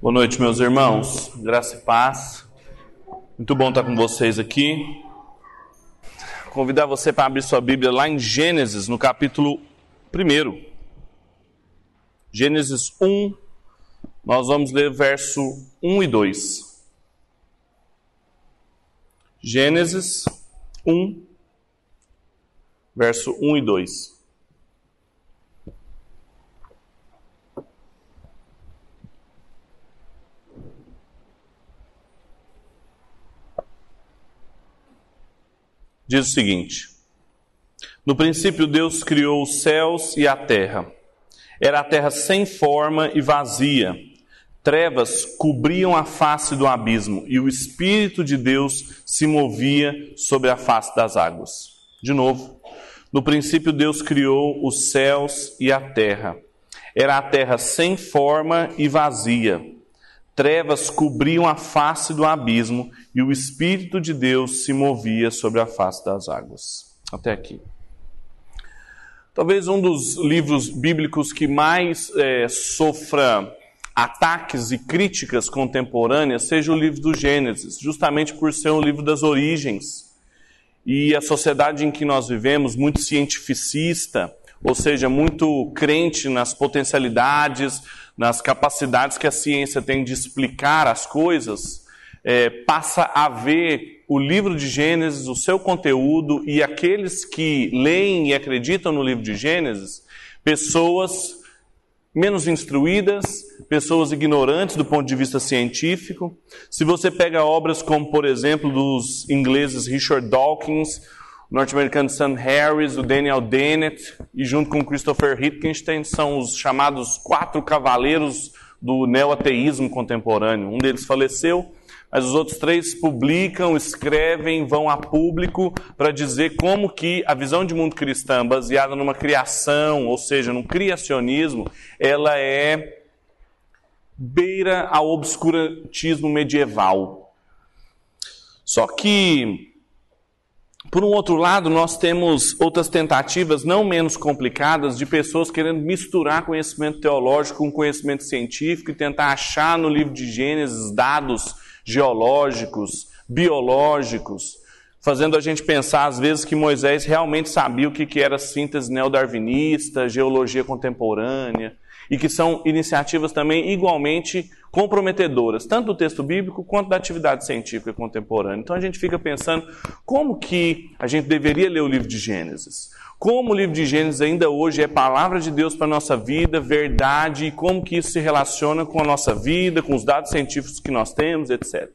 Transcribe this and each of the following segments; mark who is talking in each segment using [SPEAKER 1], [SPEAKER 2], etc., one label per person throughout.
[SPEAKER 1] Boa noite, meus irmãos. Graça e paz. Muito bom estar com vocês aqui. Convidar você para abrir sua Bíblia lá em Gênesis, no capítulo 1. Gênesis 1, nós vamos ler verso 1 e 2. Gênesis 1, verso 1 e 2. Diz o seguinte: No princípio, Deus criou os céus e a terra. Era a terra sem forma e vazia. Trevas cobriam a face do abismo e o Espírito de Deus se movia sobre a face das águas. De novo, no princípio, Deus criou os céus e a terra. Era a terra sem forma e vazia Trevas cobriam a face do abismo e o Espírito de Deus se movia sobre a face das águas. Até aqui. Talvez um dos livros bíblicos que mais é, sofra ataques e críticas contemporâneas seja o livro do Gênesis, justamente por ser um livro das origens. E a sociedade em que nós vivemos, muito cientificista, ou seja, muito crente nas potencialidades, nas capacidades que a ciência tem de explicar as coisas, é, passa a ver o livro de Gênesis, o seu conteúdo e aqueles que leem e acreditam no livro de Gênesis, pessoas menos instruídas, pessoas ignorantes do ponto de vista científico. Se você pega obras como, por exemplo, dos ingleses Richard Dawkins, norte-americano Sam Harris, o Daniel Dennett e junto com Christopher Hitgenstein são os chamados quatro cavaleiros do neoateísmo contemporâneo. Um deles faleceu, mas os outros três publicam, escrevem, vão a público para dizer como que a visão de mundo cristã, baseada numa criação, ou seja, num criacionismo, ela é beira ao obscurantismo medieval. Só que por um outro lado, nós temos outras tentativas não menos complicadas de pessoas querendo misturar conhecimento teológico com conhecimento científico e tentar achar no livro de Gênesis dados geológicos, biológicos, fazendo a gente pensar às vezes que Moisés realmente sabia o que era síntese neodarwinista, geologia contemporânea e que são iniciativas também igualmente comprometedoras, tanto do texto bíblico quanto da atividade científica contemporânea. Então a gente fica pensando como que a gente deveria ler o livro de Gênesis. Como o livro de Gênesis ainda hoje é palavra de Deus para a nossa vida, verdade, e como que isso se relaciona com a nossa vida, com os dados científicos que nós temos, etc.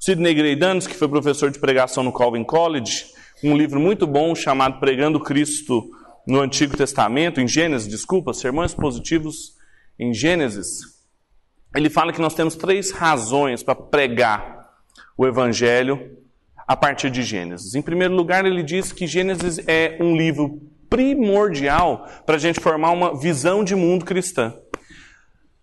[SPEAKER 1] Sidney Greidanos, que foi professor de pregação no Calvin College, um livro muito bom chamado Pregando Cristo no Antigo Testamento, em Gênesis, desculpa, sermões positivos em Gênesis, ele fala que nós temos três razões para pregar o Evangelho a partir de Gênesis. Em primeiro lugar, ele diz que Gênesis é um livro primordial para a gente formar uma visão de mundo cristã.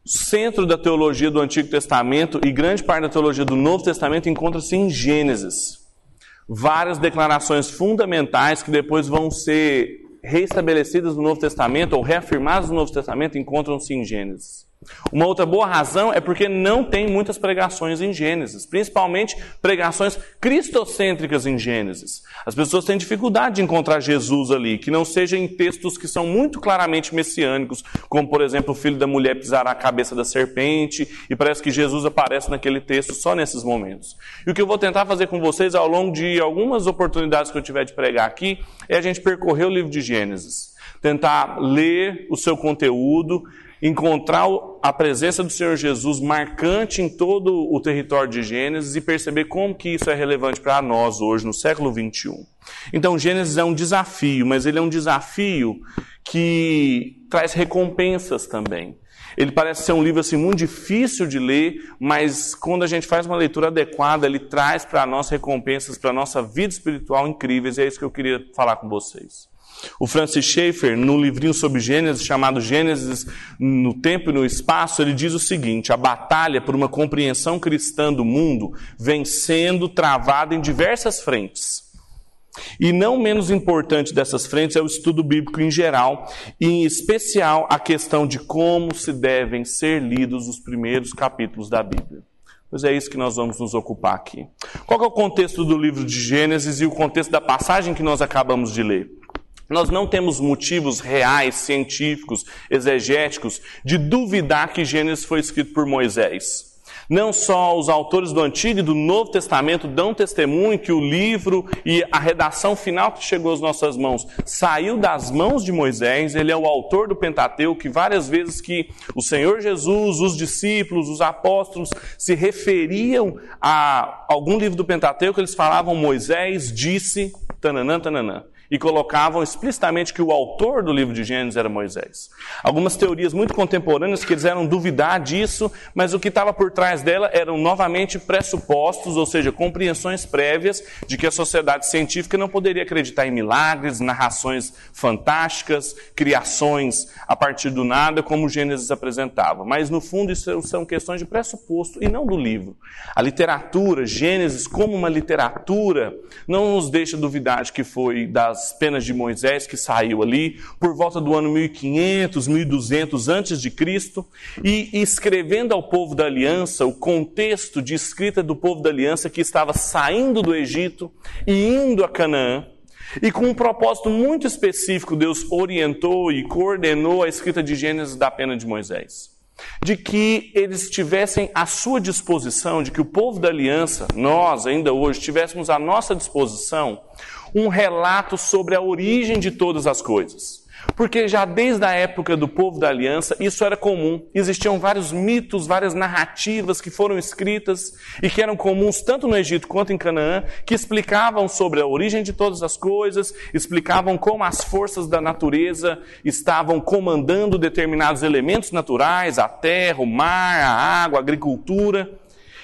[SPEAKER 1] Centro da teologia do Antigo Testamento e grande parte da teologia do Novo Testamento encontra-se em Gênesis. Várias declarações fundamentais que depois vão ser reestabelecidas no Novo Testamento ou reafirmadas no Novo Testamento encontram-se em Gênesis. Uma outra boa razão é porque não tem muitas pregações em Gênesis, principalmente pregações cristocêntricas em Gênesis. As pessoas têm dificuldade de encontrar Jesus ali, que não seja em textos que são muito claramente messiânicos, como por exemplo o filho da mulher pisará a cabeça da serpente, e parece que Jesus aparece naquele texto só nesses momentos. E o que eu vou tentar fazer com vocês ao longo de algumas oportunidades que eu tiver de pregar aqui é a gente percorrer o livro de Gênesis tentar ler o seu conteúdo, encontrar a presença do Senhor Jesus marcante em todo o território de Gênesis e perceber como que isso é relevante para nós hoje, no século 21. Então, Gênesis é um desafio, mas ele é um desafio que traz recompensas também. Ele parece ser um livro assim muito difícil de ler, mas quando a gente faz uma leitura adequada, ele traz para nós recompensas para a nossa vida espiritual incríveis, e é isso que eu queria falar com vocês. O Francis Schaeffer, no livrinho sobre Gênesis, chamado Gênesis no Tempo e no Espaço, ele diz o seguinte: a batalha por uma compreensão cristã do mundo vem sendo travada em diversas frentes. E não menos importante dessas frentes é o estudo bíblico em geral, e em especial a questão de como se devem ser lidos os primeiros capítulos da Bíblia. Pois é isso que nós vamos nos ocupar aqui. Qual é o contexto do livro de Gênesis e o contexto da passagem que nós acabamos de ler? Nós não temos motivos reais, científicos, exegéticos, de duvidar que Gênesis foi escrito por Moisés. Não só os autores do Antigo e do Novo Testamento dão testemunho que o livro e a redação final que chegou às nossas mãos saiu das mãos de Moisés, ele é o autor do Pentateuco, que várias vezes que o Senhor Jesus, os discípulos, os apóstolos se referiam a algum livro do Pentateuco, eles falavam Moisés disse, tananã, tananã e colocavam explicitamente que o autor do livro de Gênesis era Moisés. Algumas teorias muito contemporâneas quiseram duvidar disso, mas o que estava por trás dela eram novamente pressupostos, ou seja, compreensões prévias de que a sociedade científica não poderia acreditar em milagres, narrações fantásticas, criações a partir do nada, como Gênesis apresentava. Mas no fundo isso são questões de pressuposto e não do livro. A literatura, Gênesis como uma literatura, não nos deixa duvidar de que foi das das penas de Moisés que saiu ali por volta do ano 1500, 1200 antes de Cristo, e escrevendo ao povo da aliança o contexto de escrita do povo da aliança que estava saindo do Egito e indo a Canaã. E com um propósito muito específico, Deus orientou e coordenou a escrita de Gênesis da pena de Moisés de que eles tivessem à sua disposição, de que o povo da aliança, nós ainda hoje, tivéssemos à nossa disposição um relato sobre a origem de todas as coisas. Porque já desde a época do povo da aliança, isso era comum. Existiam vários mitos, várias narrativas que foram escritas e que eram comuns tanto no Egito quanto em Canaã, que explicavam sobre a origem de todas as coisas, explicavam como as forças da natureza estavam comandando determinados elementos naturais, a terra, o mar, a água, a agricultura.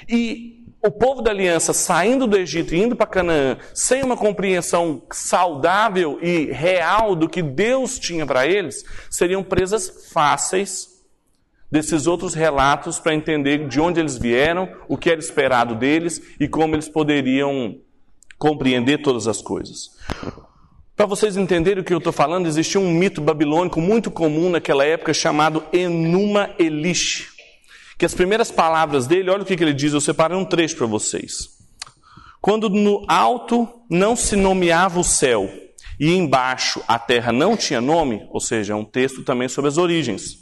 [SPEAKER 1] E o povo da aliança saindo do Egito e indo para Canaã sem uma compreensão saudável e real do que Deus tinha para eles, seriam presas fáceis desses outros relatos para entender de onde eles vieram, o que era esperado deles e como eles poderiam compreender todas as coisas. Para vocês entenderem o que eu estou falando, existia um mito babilônico muito comum naquela época chamado Enuma Elish que as primeiras palavras dele, olha o que, que ele diz, eu separei um trecho para vocês. Quando no alto não se nomeava o céu e embaixo a terra não tinha nome, ou seja, é um texto também sobre as origens.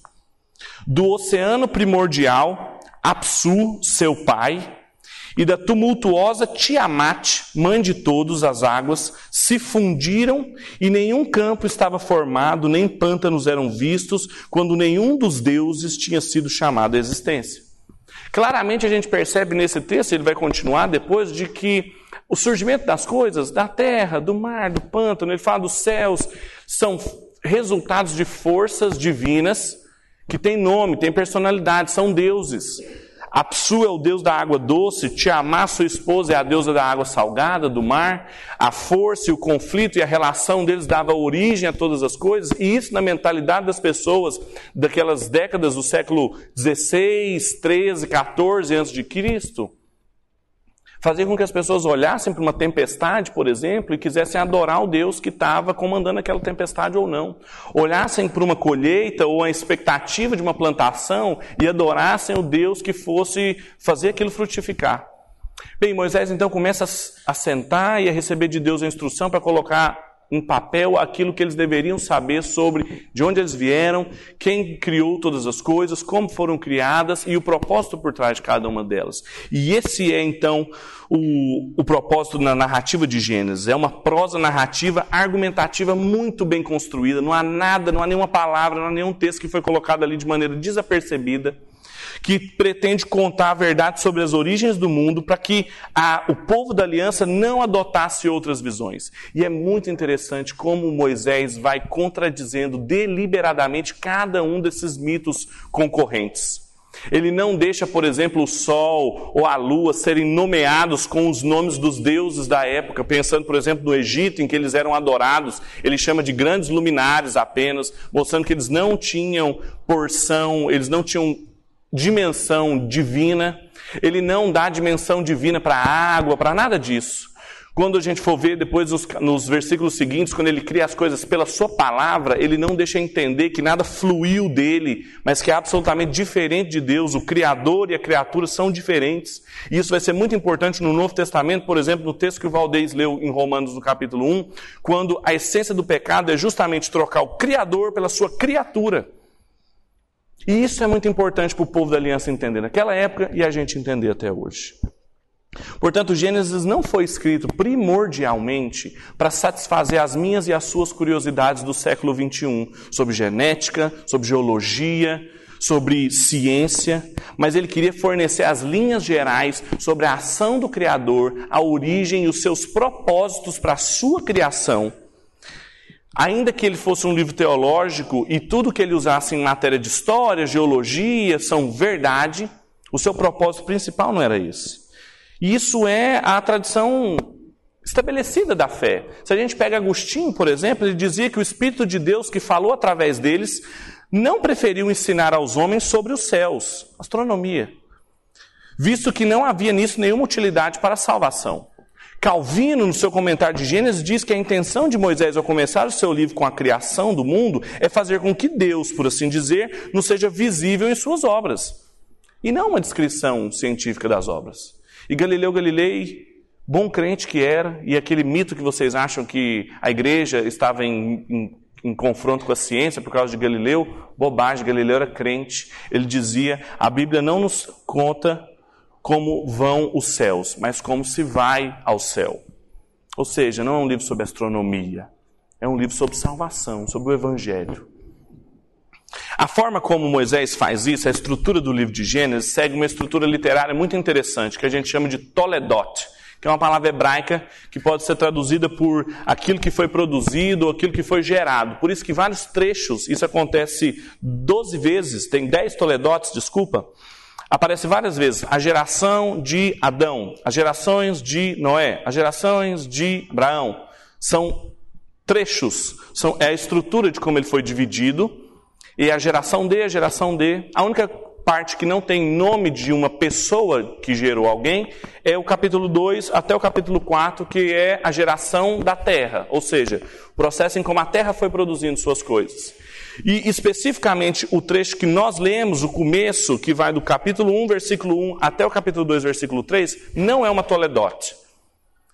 [SPEAKER 1] Do oceano primordial, Apsu, seu pai, e da tumultuosa Tiamat, mãe de todas as águas, se fundiram e nenhum campo estava formado, nem pântanos eram vistos, quando nenhum dos deuses tinha sido chamado à existência. Claramente a gente percebe nesse texto, ele vai continuar depois, de que o surgimento das coisas, da terra, do mar, do pântano, ele fala dos céus, são resultados de forças divinas que têm nome, têm personalidade, são deuses. Apsu é o deus da água doce, Tiamá, sua esposa, é a deusa da água salgada, do mar. A força e o conflito e a relação deles dava origem a todas as coisas, e isso na mentalidade das pessoas daquelas décadas do século 16, 13, 14 antes de Cristo Fazer com que as pessoas olhassem para uma tempestade, por exemplo, e quisessem adorar o Deus que estava comandando aquela tempestade ou não. Olhassem para uma colheita ou a expectativa de uma plantação e adorassem o Deus que fosse fazer aquilo frutificar. Bem, Moisés então começa a sentar e a receber de Deus a instrução para colocar em papel aquilo que eles deveriam saber sobre de onde eles vieram, quem criou todas as coisas, como foram criadas e o propósito por trás de cada uma delas. E esse é então o, o propósito na narrativa de Gênesis. É uma prosa narrativa argumentativa muito bem construída. Não há nada, não há nenhuma palavra, não há nenhum texto que foi colocado ali de maneira desapercebida que pretende contar a verdade sobre as origens do mundo para que a, o povo da aliança não adotasse outras visões. E é muito interessante como Moisés vai contradizendo deliberadamente cada um desses mitos concorrentes. Ele não deixa, por exemplo, o sol ou a lua serem nomeados com os nomes dos deuses da época, pensando, por exemplo, no Egito, em que eles eram adorados, ele chama de grandes luminares apenas, mostrando que eles não tinham porção, eles não tinham dimensão divina, ele não dá dimensão divina para a água, para nada disso. Quando a gente for ver depois nos, versículos seguintes, quando ele cria as coisas pela sua palavra, ele não deixa entender que nada fluiu dele, mas que é absolutamente diferente de Deus. O Criador e a criatura são diferentes. E isso vai ser muito importante no Novo Testamento, por exemplo, no texto que o Valdez leu em Romanos, no capítulo 1, quando a essência do pecado é justamente trocar o Criador pela sua criatura. E isso é muito importante para o povo da aliança entender naquela época e a gente entender até hoje. Portanto, Gênesis não foi escrito primordialmente para satisfazer as minhas e as suas curiosidades do século 21 sobre genética, sobre geologia, sobre ciência, mas ele queria fornecer as linhas gerais sobre a ação do Criador, a origem e os seus propósitos para a sua criação. Ainda que ele fosse um livro teológico e tudo que ele usasse em matéria de história, geologia, são verdade, o seu propósito principal não era esse. E isso é a tradição estabelecida da fé. Se a gente pega Agostinho, por exemplo, ele dizia que o Espírito de Deus que falou através deles não preferiu ensinar aos homens sobre os céus, astronomia, visto que não havia nisso nenhuma utilidade para a salvação. Calvino, no seu comentário de Gênesis, diz que a intenção de Moisés ao começar o seu livro com a criação do mundo é fazer com que Deus, por assim dizer, não seja visível em suas obras. E não uma descrição científica das obras. E Galileu Galilei, bom crente que era, e aquele mito que vocês acham que a igreja estava em, em, em confronto com a ciência por causa de Galileu, bobagem, Galileu era crente. Ele dizia: a Bíblia não nos conta como vão os céus, mas como se vai ao céu. Ou seja, não é um livro sobre astronomia, é um livro sobre salvação, sobre o Evangelho. A forma como Moisés faz isso, a estrutura do livro de Gênesis, segue uma estrutura literária muito interessante, que a gente chama de Toledot, que é uma palavra hebraica que pode ser traduzida por aquilo que foi produzido ou aquilo que foi gerado. Por isso que vários trechos, isso acontece 12 vezes, tem 10 Toledotes, desculpa, aparece várias vezes a geração de Adão, as gerações de Noé, as gerações de Abraão. São trechos, são, é a estrutura de como ele foi dividido e a geração D, a geração D, a única parte que não tem nome de uma pessoa que gerou alguém é o capítulo 2 até o capítulo 4, que é a geração da terra, ou seja, o processo em como a terra foi produzindo suas coisas. E especificamente o trecho que nós lemos, o começo, que vai do capítulo 1, versículo 1 até o capítulo 2, versículo 3, não é uma toledote.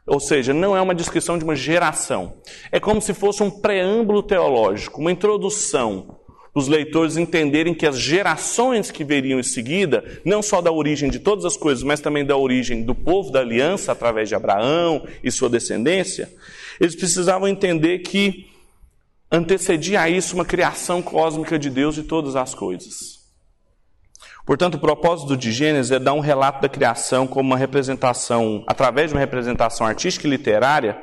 [SPEAKER 1] Ou seja, não é uma descrição de uma geração. É como se fosse um preâmbulo teológico, uma introdução os leitores entenderem que as gerações que veriam em seguida, não só da origem de todas as coisas, mas também da origem do povo da aliança, através de Abraão e sua descendência, eles precisavam entender que antecedia a isso uma criação cósmica de Deus de todas as coisas. Portanto, o propósito de Gênesis é dar um relato da criação como uma representação, através de uma representação artística e literária,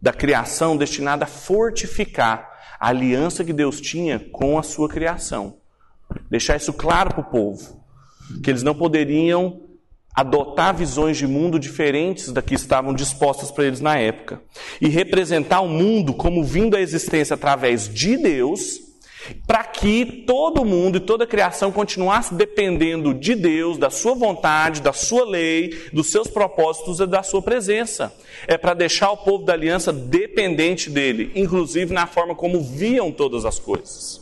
[SPEAKER 1] da criação destinada a fortificar a aliança que Deus tinha com a sua criação. Deixar isso claro para o povo, que eles não poderiam adotar visões de mundo diferentes da que estavam dispostas para eles na época, e representar o mundo como vindo à existência através de Deus para que todo mundo e toda a criação continuasse dependendo de Deus, da sua vontade, da sua lei, dos seus propósitos e da sua presença. É para deixar o povo da aliança dependente dele, inclusive na forma como viam todas as coisas.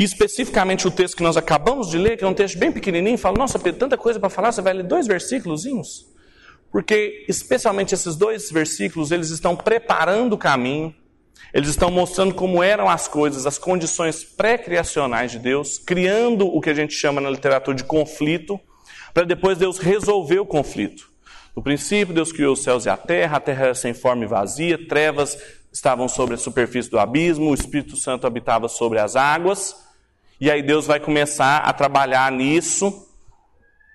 [SPEAKER 1] E especificamente o texto que nós acabamos de ler, que é um texto bem pequenininho, fala: Nossa, Pedro, tanta coisa para falar, você vai ler dois versículos? Porque, especialmente esses dois versículos, eles estão preparando o caminho eles estão mostrando como eram as coisas, as condições pré-criacionais de Deus, criando o que a gente chama na literatura de conflito, para depois Deus resolver o conflito. No princípio, Deus criou os céus e a terra, a terra era sem forma e vazia, trevas estavam sobre a superfície do abismo, o Espírito Santo habitava sobre as águas, e aí Deus vai começar a trabalhar nisso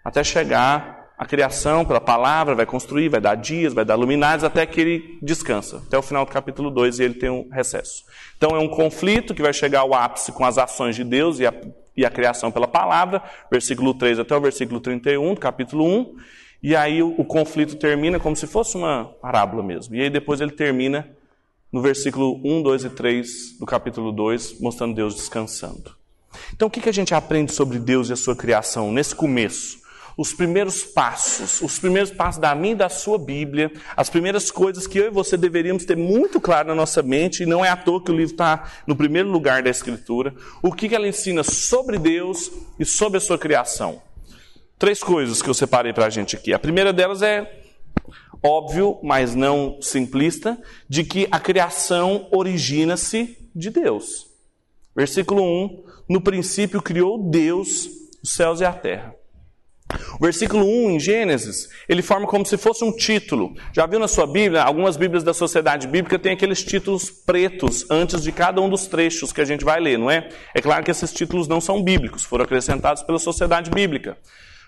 [SPEAKER 1] até chegar a criação pela palavra, vai construir, vai dar dias, vai dar luminares, até que ele descansa, até o final do capítulo 2 e ele tem um recesso. Então é um conflito que vai chegar ao ápice com as ações de Deus e a, e a criação pela palavra, versículo 3 até o versículo 31 do capítulo 1, e aí o, o conflito termina como se fosse uma parábola mesmo. E aí depois ele termina no versículo 1, 2 e 3 do capítulo 2, mostrando Deus descansando. Então o que, a gente aprende sobre Deus e a sua criação nesse começo? os primeiros passos, os primeiros passos da minha e da sua Bíblia, as primeiras coisas que eu e você deveríamos ter muito claro na nossa mente, e não é à toa que o livro está no primeiro lugar da Escritura, o que ela ensina sobre Deus e sobre a sua criação. Três coisas que eu separei para a gente aqui. A primeira delas é óbvio, mas não simplista, de que a criação origina-se de Deus. Versículo 1: No princípio criou Deus os céus e a terra. O versículo 1 em Gênesis, ele forma como se fosse um título. Já viu na sua Bíblia? Algumas Bíblias da Sociedade Bíblica têm aqueles títulos pretos antes de cada um dos trechos que a gente vai ler, não é? É claro que esses títulos não são bíblicos, foram acrescentados pela Sociedade Bíblica.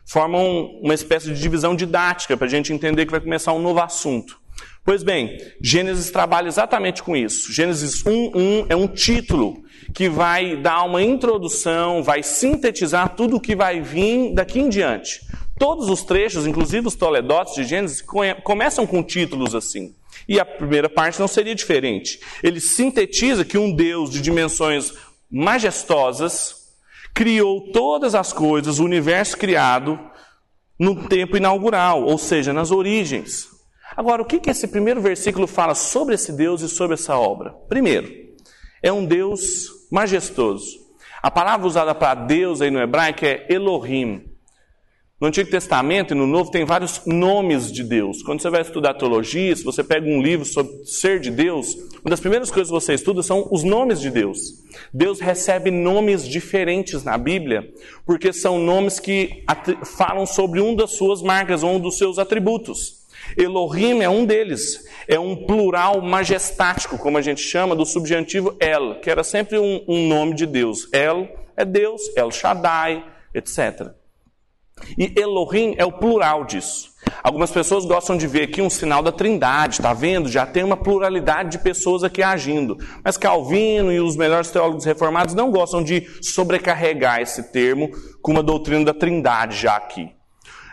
[SPEAKER 1] Formam uma espécie de divisão didática para a gente entender que vai começar um novo assunto. Pois bem, Gênesis trabalha exatamente com isso. Gênesis 1:1 é um título que vai dar uma introdução, vai sintetizar tudo o que vai vir daqui em diante. Todos os trechos, inclusive os toledotes de Gênesis, começam com títulos assim. E a primeira parte não seria diferente. Ele sintetiza que um Deus de dimensões majestosas criou todas as coisas, o universo criado, no tempo inaugural, ou seja, nas origens. Agora, o que, que esse primeiro versículo fala sobre esse Deus e sobre essa obra? Primeiro, é um Deus majestoso. A palavra usada para Deus aí no hebraico é Elohim. No Antigo Testamento e no Novo tem vários nomes de Deus. Quando você vai estudar teologia, se você pega um livro sobre ser de Deus, uma das primeiras coisas que você estuda são os nomes de Deus. Deus recebe nomes diferentes na Bíblia, porque são nomes que falam sobre um das suas marcas ou um dos seus atributos. Elohim é um deles. É um plural majestático, como a gente chama, do subjuntivo El, que era sempre um, um nome de Deus. El é Deus, El Shaddai, etc. E Elohim é o plural disso. Algumas pessoas gostam de ver aqui um sinal da trindade, está vendo? Já tem uma pluralidade de pessoas aqui agindo. Mas Calvino e os melhores teólogos reformados não gostam de sobrecarregar esse termo com uma doutrina da trindade já aqui.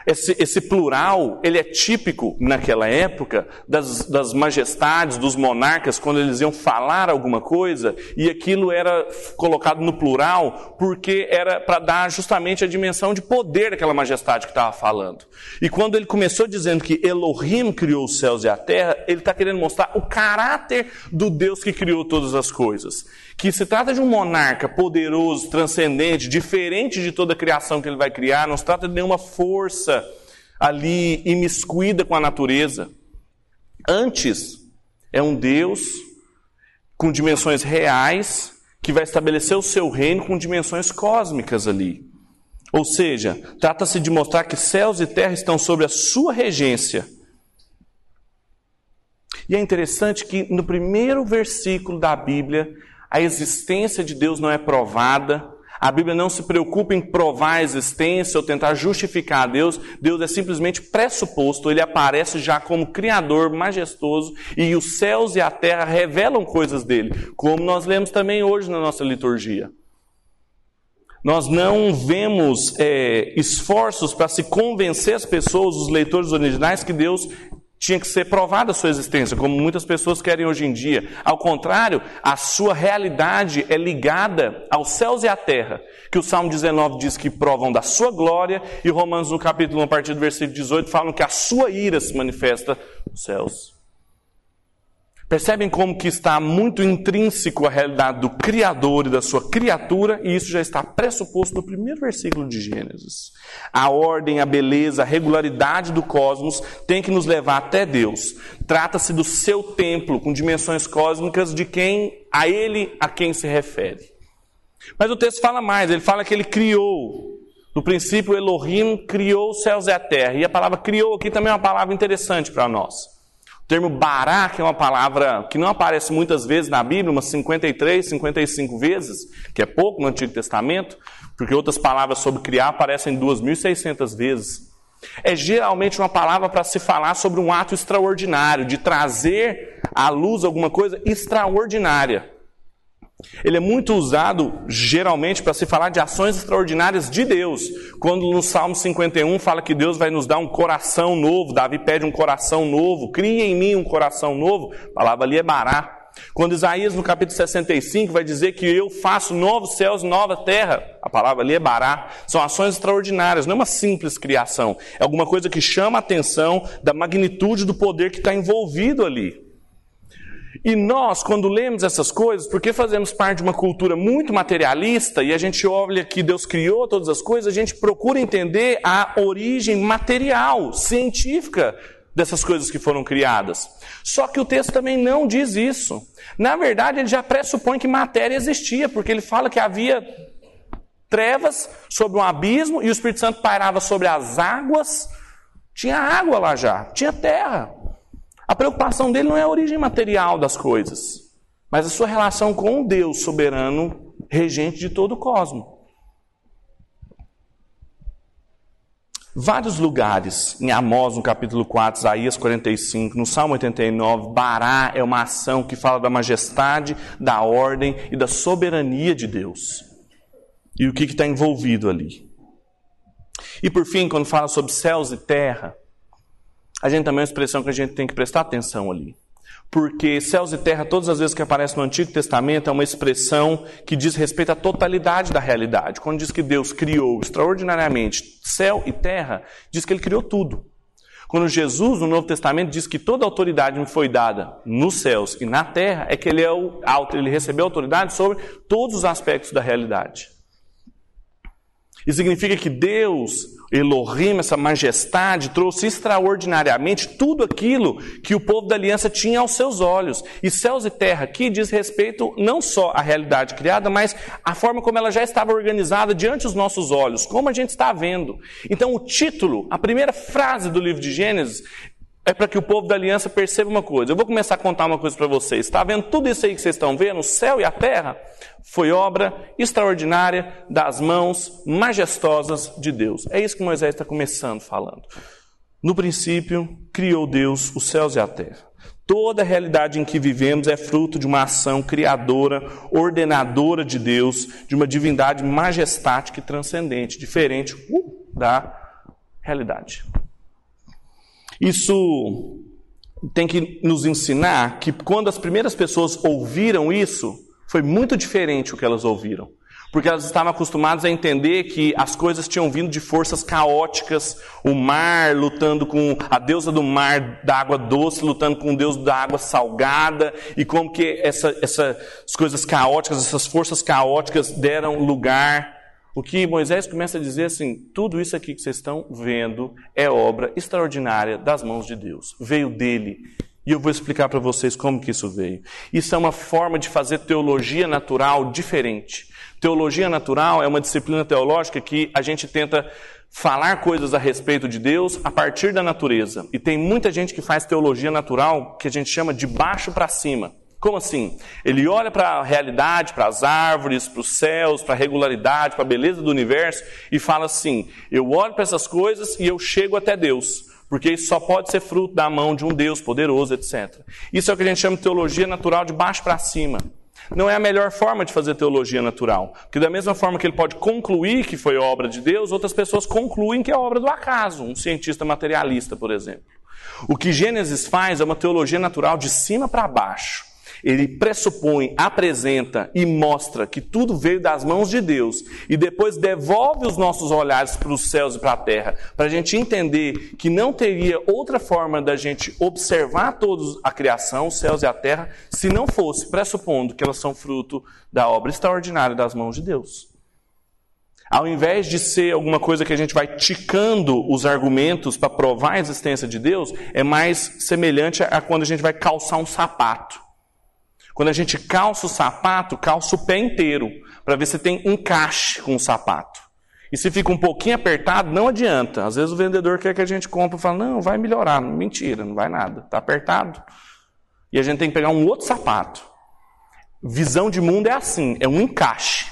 [SPEAKER 1] Esse, esse, plural, ele é típico naquela época das, das, majestades, dos monarcas, quando eles iam falar alguma coisa, e aquilo era colocado no plural, porque era para dar justamente a dimensão de poder daquela majestade que estava falando. E quando ele começou dizendo que Elohim criou os céus e a terra, ele está querendo mostrar o caráter do Deus que criou todas as coisas que se trata de um monarca poderoso, transcendente, diferente de toda a criação que ele vai criar, não se trata de nenhuma força ali imiscuída com a natureza. Antes, é um Deus com dimensões reais que vai estabelecer o seu reino com dimensões cósmicas ali. Ou seja, trata-se de mostrar que céus e terra estão sob a sua regência. E é interessante que no primeiro versículo da Bíblia, a existência de Deus não é provada, a Bíblia não se preocupa em provar a existência ou tentar justificar a Deus, Deus é simplesmente pressuposto, ele aparece já como Criador majestoso e os céus e a terra revelam coisas dele, como nós lemos também hoje na nossa liturgia. Nós não vemos é, esforços para se convencer as pessoas, os leitores originais, que Deus tinha que ser provada a sua existência, como muitas pessoas querem hoje em dia. Ao contrário, a sua realidade é ligada aos céus e à terra, que o Salmo 19 diz que provam da sua glória, e Romanos no capítulo 1, a partir do versículo 18, falam que a sua ira se manifesta nos céus. Percebem como que está muito intrínseco a realidade do Criador e da sua criatura, e isso já está pressuposto no primeiro versículo de Gênesis. A ordem, a beleza, a regularidade do cosmos tem que nos levar até Deus. Trata-se do seu templo, com dimensões cósmicas de quem, a ele a quem se refere. Mas o texto fala mais, ele fala que ele criou. No princípio, Elohim criou os céus e a terra. E a palavra criou aqui também é uma palavra interessante para nós. O termo bará, que é uma palavra que não aparece muitas vezes na Bíblia, umas 53, 55 vezes, que é pouco no Antigo Testamento, porque outras palavras sobre criar aparecem 2.600 vezes. É geralmente uma palavra para se falar sobre um ato extraordinário, de trazer à luz alguma coisa extraordinária. Ele é muito usado, geralmente, para se falar de ações extraordinárias de Deus. Quando no Salmo 51 fala que Deus vai nos dar um coração novo, Davi pede um coração novo, cria em mim um coração novo, a palavra ali é bará. Quando Isaías, no capítulo 65, vai dizer que eu faço novos céus nova terra, a palavra ali é bará, são ações extraordinárias, não é uma simples criação, é alguma coisa que chama a atenção da magnitude do poder que está envolvido ali. E nós, quando lemos essas coisas, porque fazemos parte de uma cultura muito materialista e a gente olha que Deus criou todas as coisas, a gente procura entender a origem material, científica dessas coisas que foram criadas. Só que o texto também não diz isso. Na verdade, ele já pressupõe que matéria existia, porque ele fala que havia trevas sobre um abismo e o Espírito Santo pairava sobre as águas. Tinha água lá já, tinha terra. A preocupação dele não é a origem material das coisas, mas a sua relação com o Deus soberano, regente de todo o cosmos. Vários lugares, em Amós, no capítulo 4, Isaías 45, no Salmo 89, Bará é uma ação que fala da majestade, da ordem e da soberania de Deus. E o que está envolvido ali. E por fim, quando fala sobre céus e terra, a gente também é uma expressão que a gente tem que prestar atenção ali. Porque céus e terra, todas as vezes que aparece no Antigo Testamento, é uma expressão que diz respeito à totalidade da realidade. Quando diz que Deus criou extraordinariamente céu e terra, diz que Ele criou tudo. Quando Jesus, no Novo Testamento, diz que toda autoridade me foi dada nos céus e na terra, é que ele, é o, ele recebeu autoridade sobre todos os aspectos da realidade. Isso significa que Deus, Elohim, essa majestade, trouxe extraordinariamente tudo aquilo que o povo da aliança tinha aos seus olhos. E céus e terra aqui diz respeito não só à realidade criada, mas à forma como ela já estava organizada diante dos nossos olhos, como a gente está vendo. Então, o título, a primeira frase do livro de Gênesis, é para que o povo da aliança perceba uma coisa. Eu vou começar a contar uma coisa para vocês. Está vendo tudo isso aí que vocês estão vendo? O céu e a terra foi obra extraordinária das mãos majestosas de Deus. É isso que Moisés está começando falando. No princípio, criou Deus os céus e a terra. Toda a realidade em que vivemos é fruto de uma ação criadora, ordenadora de Deus, de uma divindade majestática e transcendente, diferente uh, da realidade. Isso tem que nos ensinar que quando as primeiras pessoas ouviram isso, foi muito diferente o que elas ouviram. Porque elas estavam acostumadas a entender que as coisas tinham vindo de forças caóticas, o mar lutando com a deusa do mar da água doce, lutando com o deus da água salgada, e como que essa, essas coisas caóticas, essas forças caóticas deram lugar o que Moisés começa a dizer assim: tudo isso aqui que vocês estão vendo é obra extraordinária das mãos de Deus. Veio dele. E eu vou explicar para vocês como que isso veio. Isso é uma forma de fazer teologia natural diferente. Teologia natural é uma disciplina teológica que a gente tenta falar coisas a respeito de Deus a partir da natureza. E tem muita gente que faz teologia natural que a gente chama de baixo para cima. Como assim? Ele olha para a realidade, para as árvores, para os céus, para a regularidade, para a beleza do universo e fala assim: eu olho para essas coisas e eu chego até Deus, porque isso só pode ser fruto da mão de um Deus poderoso, etc. Isso é o que a gente chama de teologia natural de baixo para cima. Não é a melhor forma de fazer teologia natural, porque da mesma forma que ele pode concluir que foi obra de Deus, outras pessoas concluem que é obra do acaso, um cientista materialista, por exemplo. O que Gênesis faz é uma teologia natural de cima para baixo ele pressupõe, apresenta e mostra que tudo veio das mãos de Deus e depois devolve os nossos olhares para os céus e para a terra, para a gente entender que não teria outra forma da gente observar toda a criação, os céus e a terra, se não fosse pressupondo que elas são fruto da obra extraordinária das mãos de Deus. Ao invés de ser alguma coisa que a gente vai ticando os argumentos para provar a existência de Deus, é mais semelhante a quando a gente vai calçar um sapato. Quando a gente calça o sapato, calça o pé inteiro, para ver se tem encaixe com o sapato. E se fica um pouquinho apertado, não adianta. Às vezes o vendedor quer que a gente compre e fala, não, vai melhorar. Mentira, não vai nada. Está apertado. E a gente tem que pegar um outro sapato. Visão de mundo é assim, é um encaixe.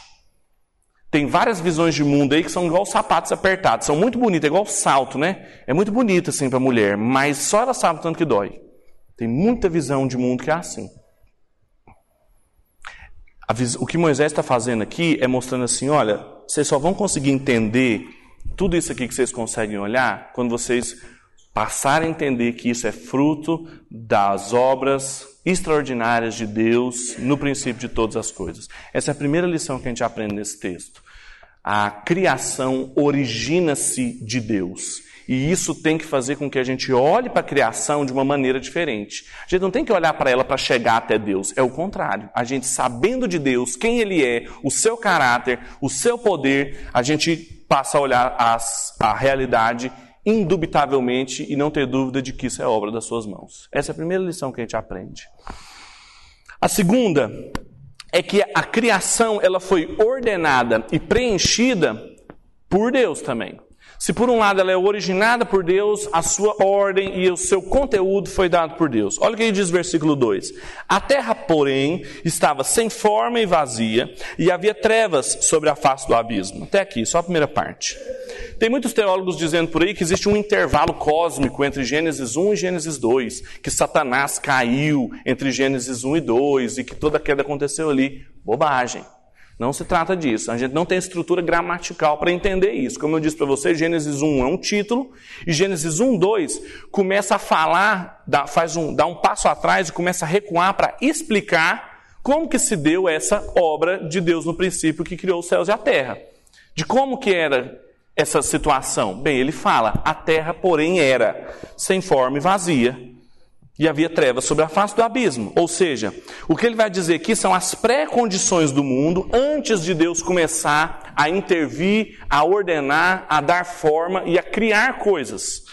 [SPEAKER 1] Tem várias visões de mundo aí que são igual sapatos apertados. São muito bonitas, é igual salto, né? É muito bonito assim para mulher, mas só ela sabe o tanto que dói. Tem muita visão de mundo que é assim o que Moisés está fazendo aqui é mostrando assim: olha, vocês só vão conseguir entender tudo isso aqui que vocês conseguem olhar quando vocês passarem a entender que isso é fruto das obras extraordinárias de Deus no princípio de todas as coisas. Essa é a primeira lição que a gente aprende nesse texto. A criação origina-se de Deus. E isso tem que fazer com que a gente olhe para a criação de uma maneira diferente. A gente não tem que olhar para ela para chegar até Deus, é o contrário. A gente sabendo de Deus, quem Ele é, o seu caráter, o seu poder, a gente passa a olhar as, a realidade indubitavelmente e não ter dúvida de que isso é obra das suas mãos. Essa é a primeira lição que a gente aprende. A segunda é que a criação ela foi ordenada e preenchida por Deus também. Se por um lado ela é originada por Deus, a sua ordem e o seu conteúdo foi dado por Deus. Olha o que diz o versículo 2. A terra, porém, estava sem forma e vazia, e havia trevas sobre a face do abismo. Até aqui, só a primeira parte. Tem muitos teólogos dizendo por aí que existe um intervalo cósmico entre Gênesis 1 e Gênesis 2, que Satanás caiu entre Gênesis 1 e 2 e que toda a queda aconteceu ali. Bobagem. Não se trata disso. A gente não tem estrutura gramatical para entender isso. Como eu disse para você, Gênesis 1 é um título, e Gênesis 1, 2 começa a falar, dá, faz um, dá um passo atrás e começa a recuar para explicar como que se deu essa obra de Deus no princípio que criou os céus e a terra. De como que era essa situação? Bem, ele fala: a terra, porém, era sem forma e vazia e havia trevas sobre a face do abismo. Ou seja, o que ele vai dizer aqui são as pré-condições do mundo antes de Deus começar a intervir, a ordenar, a dar forma e a criar coisas.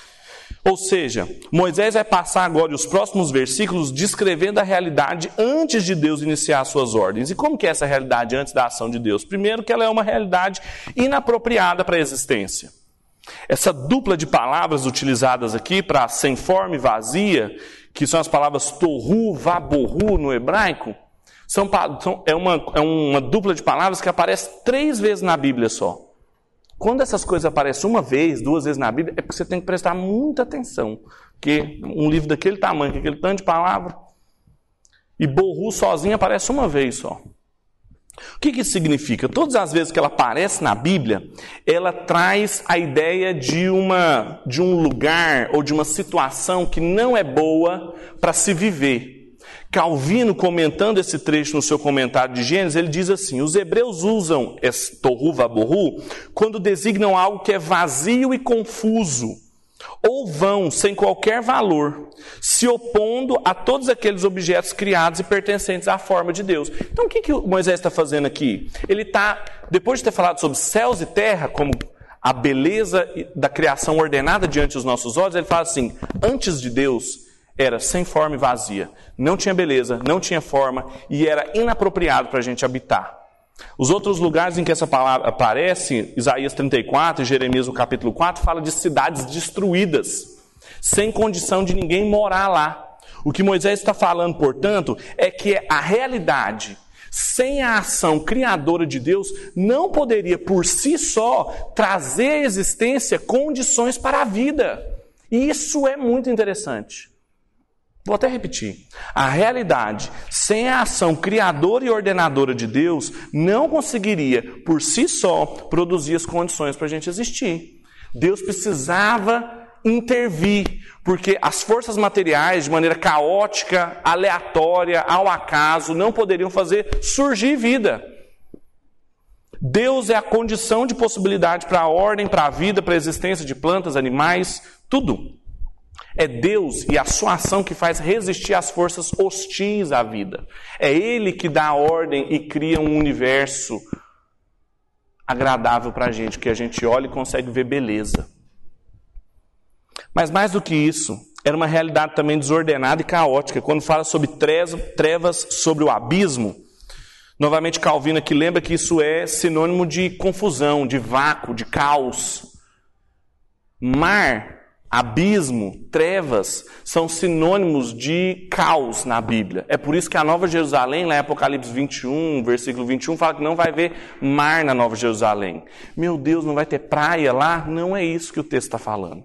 [SPEAKER 1] Ou seja, Moisés vai passar agora os próximos versículos descrevendo a realidade antes de Deus iniciar suas ordens. E como que é essa realidade antes da ação de Deus? Primeiro que ela é uma realidade inapropriada para a existência. Essa dupla de palavras utilizadas aqui para sem forma e vazia que são as palavras torru, vaborru no hebraico, são, são, é, uma, é uma dupla de palavras que aparece três vezes na Bíblia só. Quando essas coisas aparecem uma vez, duas vezes na Bíblia, é porque você tem que prestar muita atenção. Porque um livro daquele tamanho, com aquele tanto de palavra, e borru sozinho aparece uma vez só. O que, que isso significa? Todas as vezes que ela aparece na Bíblia, ela traz a ideia de, uma, de um lugar ou de uma situação que não é boa para se viver. Calvino, comentando esse trecho no seu comentário de Gênesis, ele diz assim: os hebreus usam estorru vaborru quando designam algo que é vazio e confuso ou vão sem qualquer valor, se opondo a todos aqueles objetos criados e pertencentes à forma de Deus. Então o que, que Moisés está fazendo aqui? Ele está, depois de ter falado sobre céus e terra, como a beleza da criação ordenada diante dos nossos olhos, ele fala assim: antes de Deus era sem forma e vazia, não tinha beleza, não tinha forma e era inapropriado para a gente habitar. Os outros lugares em que essa palavra aparece, Isaías 34 e Jeremias no capítulo 4, fala de cidades destruídas, sem condição de ninguém morar lá. O que Moisés está falando, portanto, é que a realidade, sem a ação criadora de Deus, não poderia por si só trazer à existência condições para a vida. E isso é muito interessante. Vou até repetir. A realidade, sem a ação criadora e ordenadora de Deus, não conseguiria, por si só, produzir as condições para a gente existir. Deus precisava intervir, porque as forças materiais, de maneira caótica, aleatória, ao acaso, não poderiam fazer surgir vida. Deus é a condição de possibilidade para a ordem, para a vida, para a existência de plantas, animais, tudo. É Deus e a sua ação que faz resistir às forças hostis à vida. É Ele que dá ordem e cria um universo agradável para a gente, que a gente olha e consegue ver beleza. Mas mais do que isso, era uma realidade também desordenada e caótica. Quando fala sobre trevas sobre o abismo, novamente Calvino aqui lembra que isso é sinônimo de confusão, de vácuo, de caos. Mar abismo, trevas, são sinônimos de caos na Bíblia. É por isso que a Nova Jerusalém, lá em Apocalipse 21, versículo 21, fala que não vai haver mar na Nova Jerusalém. Meu Deus, não vai ter praia lá? Não é isso que o texto está falando.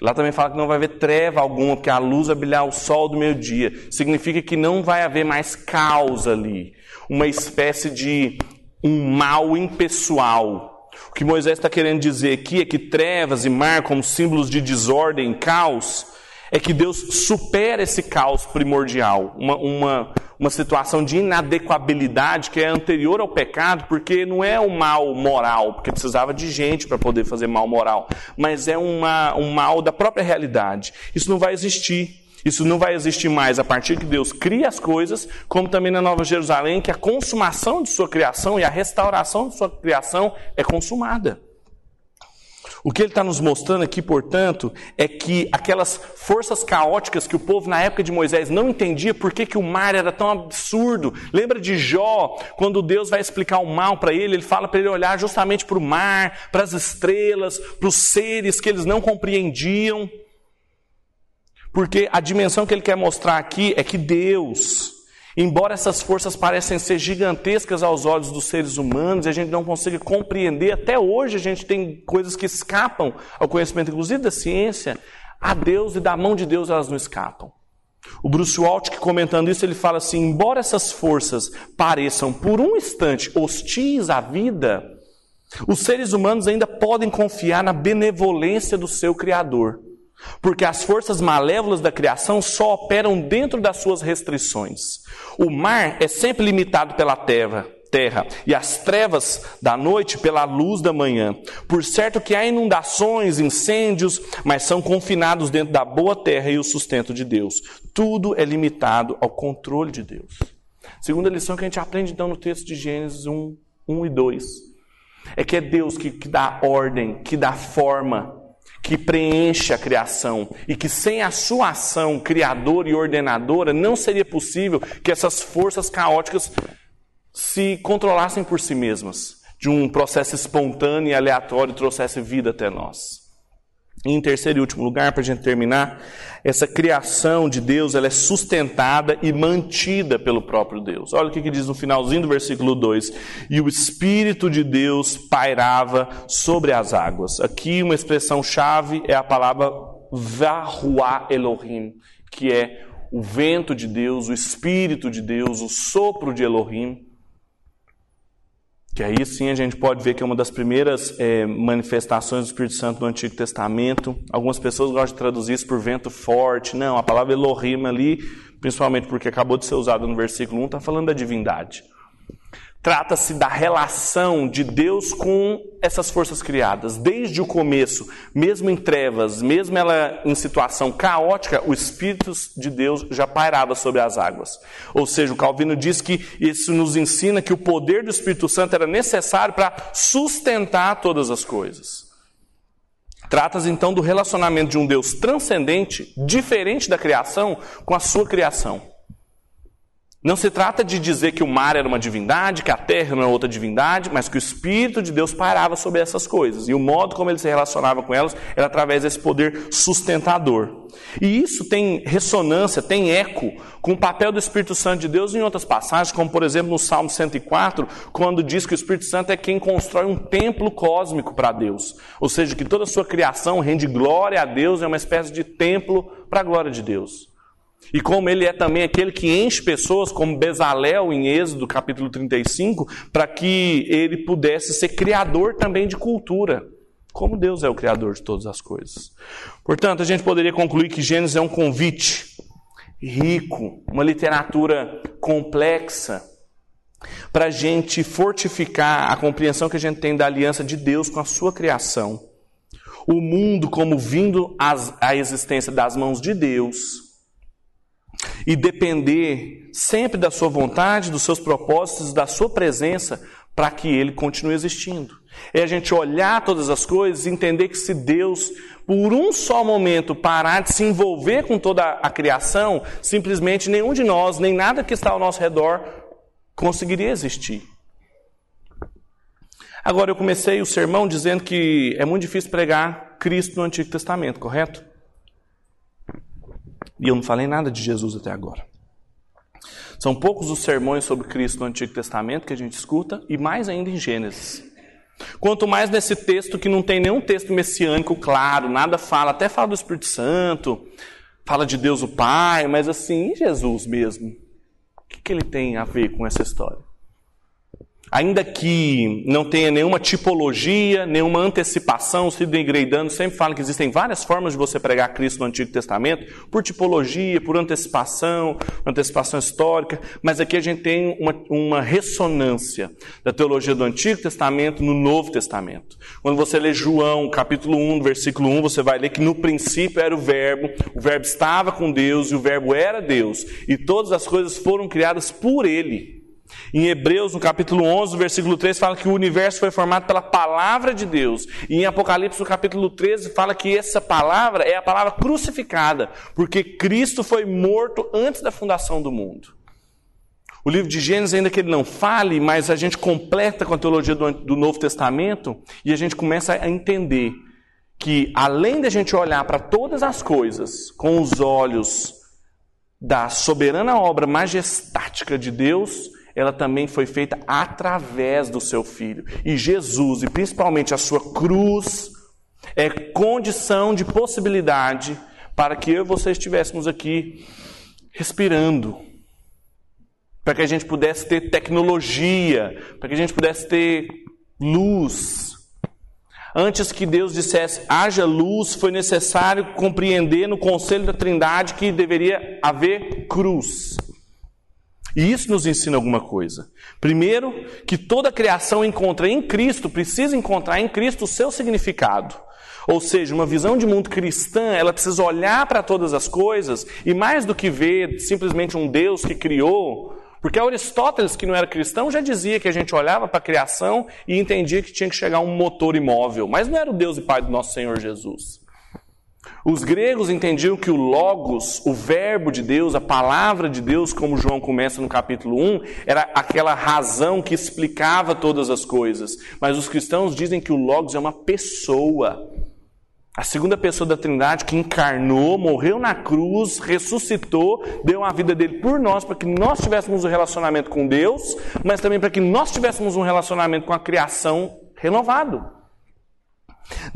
[SPEAKER 1] Lá também fala que não vai haver treva alguma, porque a luz vai brilhar o sol do meio-dia. Significa que não vai haver mais caos ali. Uma espécie de um mal impessoal o que Moisés está querendo dizer aqui é que trevas e mar, como símbolos de desordem caos, é que Deus supera esse caos primordial, uma, uma, uma situação de inadequabilidade que é anterior ao pecado, porque não é um mal moral, porque precisava de gente para poder fazer mal moral, mas é uma, um mal da própria realidade. Isso não vai existir. Isso não vai existir mais a partir que Deus cria as coisas, como também na Nova Jerusalém, que a consumação de sua criação e a restauração de sua criação é consumada. O que ele está nos mostrando aqui, portanto, é que aquelas forças caóticas que o povo na época de Moisés não entendia por que, que o mar era tão absurdo. Lembra de Jó, quando Deus vai explicar o mal para ele, ele fala para ele olhar justamente para o mar, para as estrelas, para os seres que eles não compreendiam. Porque a dimensão que ele quer mostrar aqui é que Deus, embora essas forças parecem ser gigantescas aos olhos dos seres humanos e a gente não consiga compreender, até hoje a gente tem coisas que escapam ao conhecimento, inclusive da ciência, a Deus e da mão de Deus elas não escapam. O Bruce Waltke comentando isso, ele fala assim: embora essas forças pareçam por um instante hostis à vida, os seres humanos ainda podem confiar na benevolência do seu Criador. Porque as forças malévolas da criação só operam dentro das suas restrições. O mar é sempre limitado pela terra, terra e as trevas da noite pela luz da manhã. Por certo que há inundações, incêndios, mas são confinados dentro da boa terra e o sustento de Deus. Tudo é limitado ao controle de Deus. Segunda lição que a gente aprende então no texto de Gênesis 1, 1 e 2 é que é Deus que, que dá ordem, que dá forma que preenche a criação e que sem a sua ação criadora e ordenadora não seria possível que essas forças caóticas se controlassem por si mesmas, de um processo espontâneo e aleatório trouxesse vida até nós. Em terceiro e último lugar, para a gente terminar, essa criação de Deus ela é sustentada e mantida pelo próprio Deus. Olha o que, que diz no finalzinho do versículo 2: E o Espírito de Deus pairava sobre as águas. Aqui uma expressão chave é a palavra Vahuá Elohim, que é o vento de Deus, o Espírito de Deus, o sopro de Elohim. Que aí sim a gente pode ver que é uma das primeiras é, manifestações do Espírito Santo no Antigo Testamento. Algumas pessoas gostam de traduzir isso por vento forte. Não, a palavra Elohim ali, principalmente porque acabou de ser usada no versículo 1, está falando da divindade. Trata-se da relação de Deus com essas forças criadas. Desde o começo, mesmo em trevas, mesmo ela em situação caótica, o Espírito de Deus já pairava sobre as águas. Ou seja, o Calvino diz que isso nos ensina que o poder do Espírito Santo era necessário para sustentar todas as coisas. Trata-se então do relacionamento de um Deus transcendente, diferente da criação, com a sua criação. Não se trata de dizer que o mar era uma divindade, que a terra era outra divindade, mas que o Espírito de Deus parava sobre essas coisas. E o modo como ele se relacionava com elas era através desse poder sustentador. E isso tem ressonância, tem eco com o papel do Espírito Santo de Deus em outras passagens, como por exemplo no Salmo 104, quando diz que o Espírito Santo é quem constrói um templo cósmico para Deus. Ou seja, que toda a sua criação rende glória a Deus, é uma espécie de templo para a glória de Deus. E como ele é também aquele que enche pessoas, como Bezalel em Êxodo capítulo 35, para que ele pudesse ser criador também de cultura. Como Deus é o criador de todas as coisas. Portanto, a gente poderia concluir que Gênesis é um convite rico, uma literatura complexa, para a gente fortificar a compreensão que a gente tem da aliança de Deus com a sua criação. O mundo como vindo à existência das mãos de Deus e depender sempre da sua vontade, dos seus propósitos, da sua presença, para que ele continue existindo. É a gente olhar todas as coisas e entender que se Deus, por um só momento, parar de se envolver com toda a criação, simplesmente nenhum de nós, nem nada que está ao nosso redor, conseguiria existir. Agora, eu comecei o sermão dizendo que é muito difícil pregar Cristo no Antigo Testamento, correto? E eu não falei nada de Jesus até agora. São poucos os sermões sobre Cristo no Antigo Testamento que a gente escuta, e mais ainda em Gênesis. Quanto mais nesse texto que não tem nenhum texto messiânico claro, nada fala, até fala do Espírito Santo, fala de Deus o Pai, mas assim, e Jesus mesmo? O que, que ele tem a ver com essa história? Ainda que não tenha nenhuma tipologia, nenhuma antecipação, o Sidney Greidano sempre fala que existem várias formas de você pregar Cristo no Antigo Testamento, por tipologia, por antecipação, antecipação histórica, mas aqui a gente tem uma, uma ressonância da teologia do Antigo Testamento no Novo Testamento. Quando você lê João, capítulo 1, versículo 1, você vai ler que no princípio era o verbo, o verbo estava com Deus e o verbo era Deus, e todas as coisas foram criadas por ele. Em Hebreus, no capítulo 11, versículo 3, fala que o universo foi formado pela palavra de Deus. E em Apocalipse, no capítulo 13, fala que essa palavra é a palavra crucificada, porque Cristo foi morto antes da fundação do mundo. O livro de Gênesis, ainda que ele não fale, mas a gente completa com a teologia do, Novo Testamento e a gente começa a entender que, além da gente olhar para todas as coisas com os olhos da soberana obra majestática de Deus, ela também foi feita através do seu filho. E Jesus, e principalmente a sua cruz, é condição de possibilidade para que eu e você estivéssemos aqui respirando. Para que a gente pudesse ter tecnologia, para que a gente pudesse ter luz. Antes que Deus dissesse haja luz, foi necessário compreender no conselho da Trindade que deveria haver cruz. E isso nos ensina alguma coisa. Primeiro, que toda criação encontra em Cristo, precisa encontrar em Cristo o seu significado. Ou seja, uma visão de mundo cristã, ela precisa olhar para todas as coisas e mais do que ver simplesmente um Deus que criou, porque Aristóteles, que não era cristão, já dizia que a gente olhava para a criação e entendia que tinha que chegar um motor imóvel, mas não era o Deus e Pai do nosso Senhor Jesus. Os gregos entendiam que o Logos, o Verbo de Deus, a palavra de Deus, como João começa no capítulo 1, era aquela razão que explicava todas as coisas. Mas os cristãos dizem que o Logos é uma pessoa. A segunda pessoa da Trindade que encarnou, morreu na cruz, ressuscitou, deu a vida dele por nós, para que nós tivéssemos um relacionamento com Deus, mas também para que nós tivéssemos um relacionamento com a criação renovado.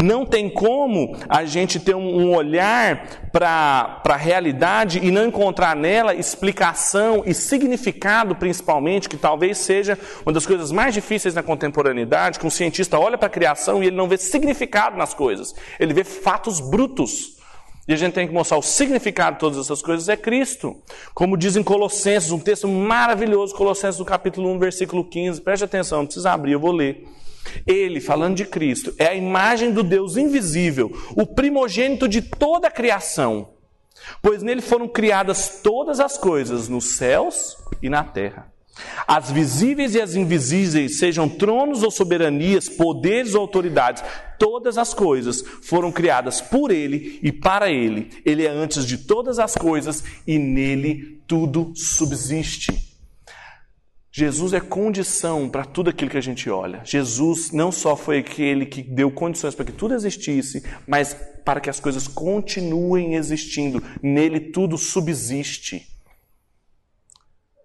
[SPEAKER 1] Não tem como a gente ter um olhar para a realidade e não encontrar nela explicação e significado, principalmente, que talvez seja uma das coisas mais difíceis na contemporaneidade, que um cientista olha para a criação e ele não vê significado nas coisas, ele vê fatos brutos. E a gente tem que mostrar o significado de todas essas coisas é Cristo. Como diz em Colossenses, um texto maravilhoso, Colossenses do capítulo 1, versículo 15. Preste atenção, não precisa abrir, eu vou ler. Ele, falando de Cristo, é a imagem do Deus invisível, o primogênito de toda a criação, pois nele foram criadas todas as coisas, nos céus e na terra. As visíveis e as invisíveis, sejam tronos ou soberanias, poderes ou autoridades, todas as coisas foram criadas por Ele e para Ele. Ele é antes de todas as coisas e nele tudo subsiste. Jesus é condição para tudo aquilo que a gente olha. Jesus não só foi aquele que deu condições para que tudo existisse, mas para que as coisas continuem existindo. Nele tudo subsiste.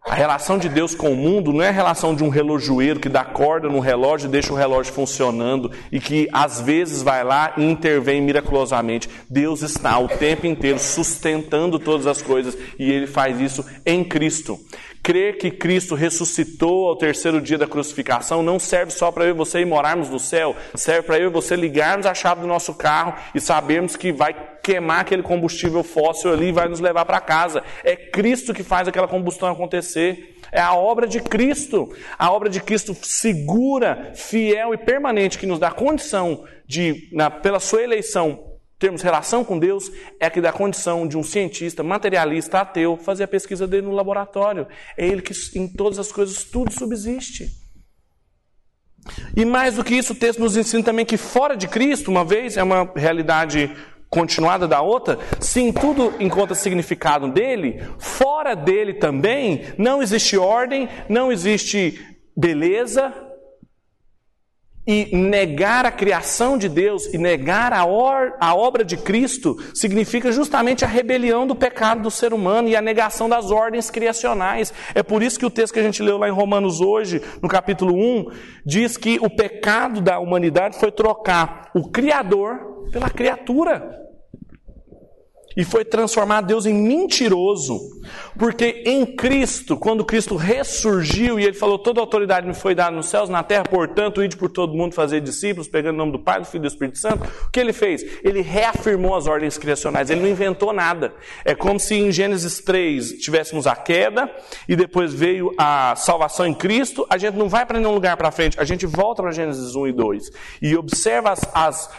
[SPEAKER 1] A relação de Deus com o mundo não é a relação de um relojoeiro que dá corda no relógio e deixa o relógio funcionando e que às vezes vai lá e intervém miraculosamente. Deus está o tempo inteiro sustentando todas as coisas e ele faz isso em Cristo. Crer que Cristo ressuscitou ao terceiro dia da crucificação não serve só para eu e você ir morarmos no céu, serve para eu e você ligarmos a chave do nosso carro e sabermos que vai queimar aquele combustível fóssil ali e vai nos levar para casa. É Cristo que faz aquela combustão acontecer. É a obra de Cristo. A obra de Cristo segura, fiel e permanente que nos dá condição de, na, pela sua eleição, termos relação com Deus, é que dá condição de um cientista, materialista, ateu, fazer a pesquisa dele no laboratório. É ele que em todas as coisas tudo subsiste. E mais do que isso, o texto nos ensina também que fora de Cristo, uma vez, é uma realidade continuada da outra, se em tudo encontra significado dele, fora dele também não existe ordem, não existe beleza, e negar a criação de Deus e negar a, or, a obra de Cristo significa justamente a rebelião do pecado do ser humano e a negação das ordens criacionais. É por isso que o texto que a gente leu lá em Romanos hoje, no capítulo 1, diz que o pecado da humanidade foi trocar o Criador pela criatura. E foi transformar Deus em mentiroso, porque em Cristo, quando Cristo ressurgiu e ele falou: Toda autoridade me foi dada nos céus, na terra, portanto, ide por todo mundo fazer discípulos, pegando o nome do Pai, do Filho e do Espírito Santo. O que ele fez? Ele reafirmou as ordens criacionais, ele não inventou nada. É como se em Gênesis 3 tivéssemos a queda e depois veio a salvação em Cristo. A gente não vai para nenhum lugar para frente, a gente volta para Gênesis 1 e 2 e observa as, as,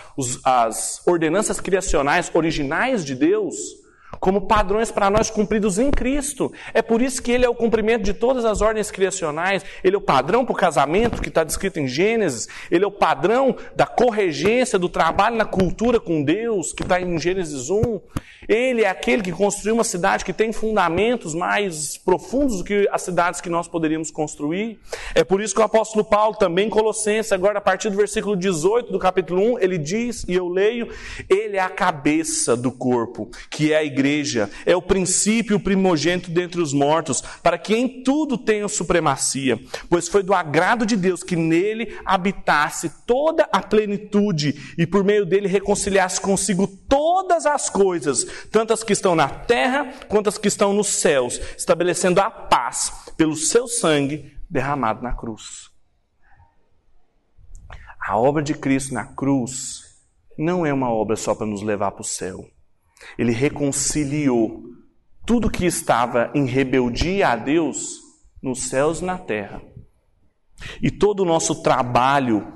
[SPEAKER 1] as ordenanças criacionais originais de Deus Deus como padrões para nós cumpridos em Cristo. É por isso que ele é o cumprimento de todas as ordens criacionais. Ele é o padrão para o casamento, que está descrito em Gênesis. Ele é o padrão da corregência, do trabalho na cultura com Deus, que está em Gênesis 1. Ele é aquele que construiu uma cidade que tem fundamentos mais profundos do que as cidades que nós poderíamos construir. É por isso que o apóstolo Paulo, também em Colossenses, agora a partir do versículo 18 do capítulo 1, ele diz, e eu leio, ele é a cabeça do corpo, que é a igreja, é o princípio, primogênito dentre os mortos, para que em tudo tenha supremacia, pois foi do agrado de Deus que nele habitasse toda a plenitude e por meio dele reconciliasse consigo todas as coisas tanto as que estão na terra quanto as que estão nos céus, estabelecendo a paz pelo seu sangue derramado na cruz. A obra de Cristo na cruz não é uma obra só para nos levar para o céu. Ele reconciliou tudo que estava em rebeldia a Deus nos céus e na terra. E todo o nosso trabalho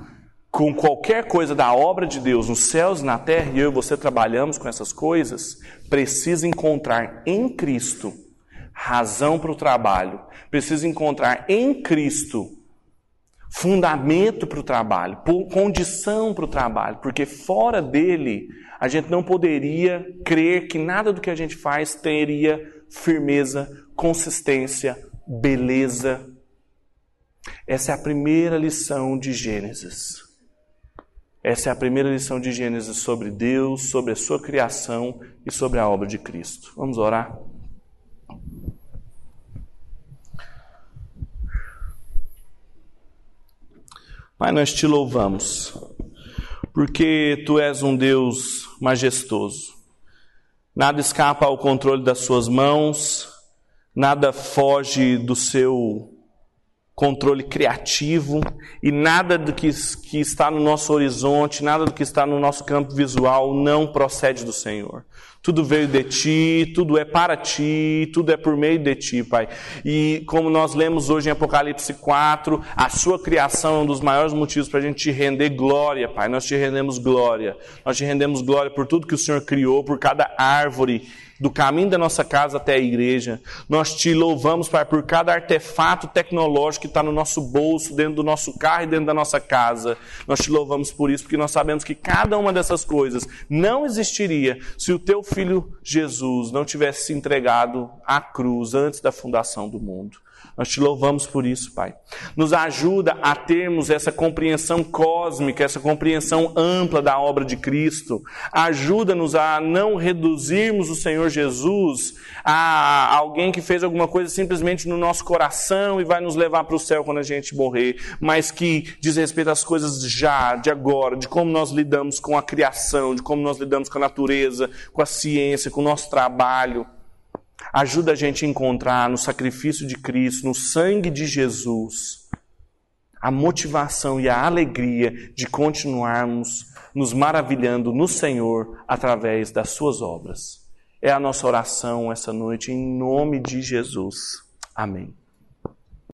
[SPEAKER 1] com qualquer coisa da obra de Deus nos céus e na terra, e eu e você trabalhamos com essas coisas, precisa encontrar em Cristo razão para o trabalho, precisa encontrar em Cristo fundamento para o trabalho, condição para o trabalho, porque fora dele a gente não poderia crer que nada do que a gente faz teria firmeza, consistência, beleza. Essa é a primeira lição de Gênesis. Essa é a primeira lição de Gênesis sobre Deus, sobre a sua criação e sobre a obra de Cristo. Vamos orar? Pai, nós te louvamos, porque tu és um Deus majestoso. Nada escapa ao controle das suas mãos, nada foge do seu controle criativo e nada do que, que está no nosso horizonte, nada do que está no nosso campo visual não procede do Senhor. Tudo veio de ti, tudo é para ti, tudo é por meio de ti, Pai. E como nós lemos hoje em Apocalipse 4, a sua criação é um dos maiores motivos para a gente te render glória, Pai. Nós te rendemos glória. Nós te rendemos glória por tudo que o Senhor criou, por cada árvore do caminho da nossa casa até a igreja. Nós te louvamos, Pai, por cada artefato tecnológico que está no nosso bolso, dentro do nosso carro e dentro da nossa casa. Nós te louvamos por isso, porque nós sabemos que cada uma dessas coisas não existiria se o teu filho Jesus não tivesse se entregado à cruz antes da fundação do mundo. Nós te louvamos por isso, Pai. Nos ajuda a termos essa compreensão cósmica, essa compreensão ampla da obra de Cristo. Ajuda-nos a não reduzirmos o Senhor Jesus a alguém que fez alguma coisa simplesmente no nosso coração e vai nos levar para o céu quando a gente morrer, mas que diz respeito às coisas já, de agora, de como nós lidamos com a criação, de como nós lidamos com a natureza, com a ciência, com o nosso trabalho. Ajuda a gente a encontrar no sacrifício de Cristo, no sangue de Jesus, a motivação e a alegria de continuarmos nos maravilhando no Senhor através das Suas obras. É a nossa oração essa noite, em nome de Jesus. Amém.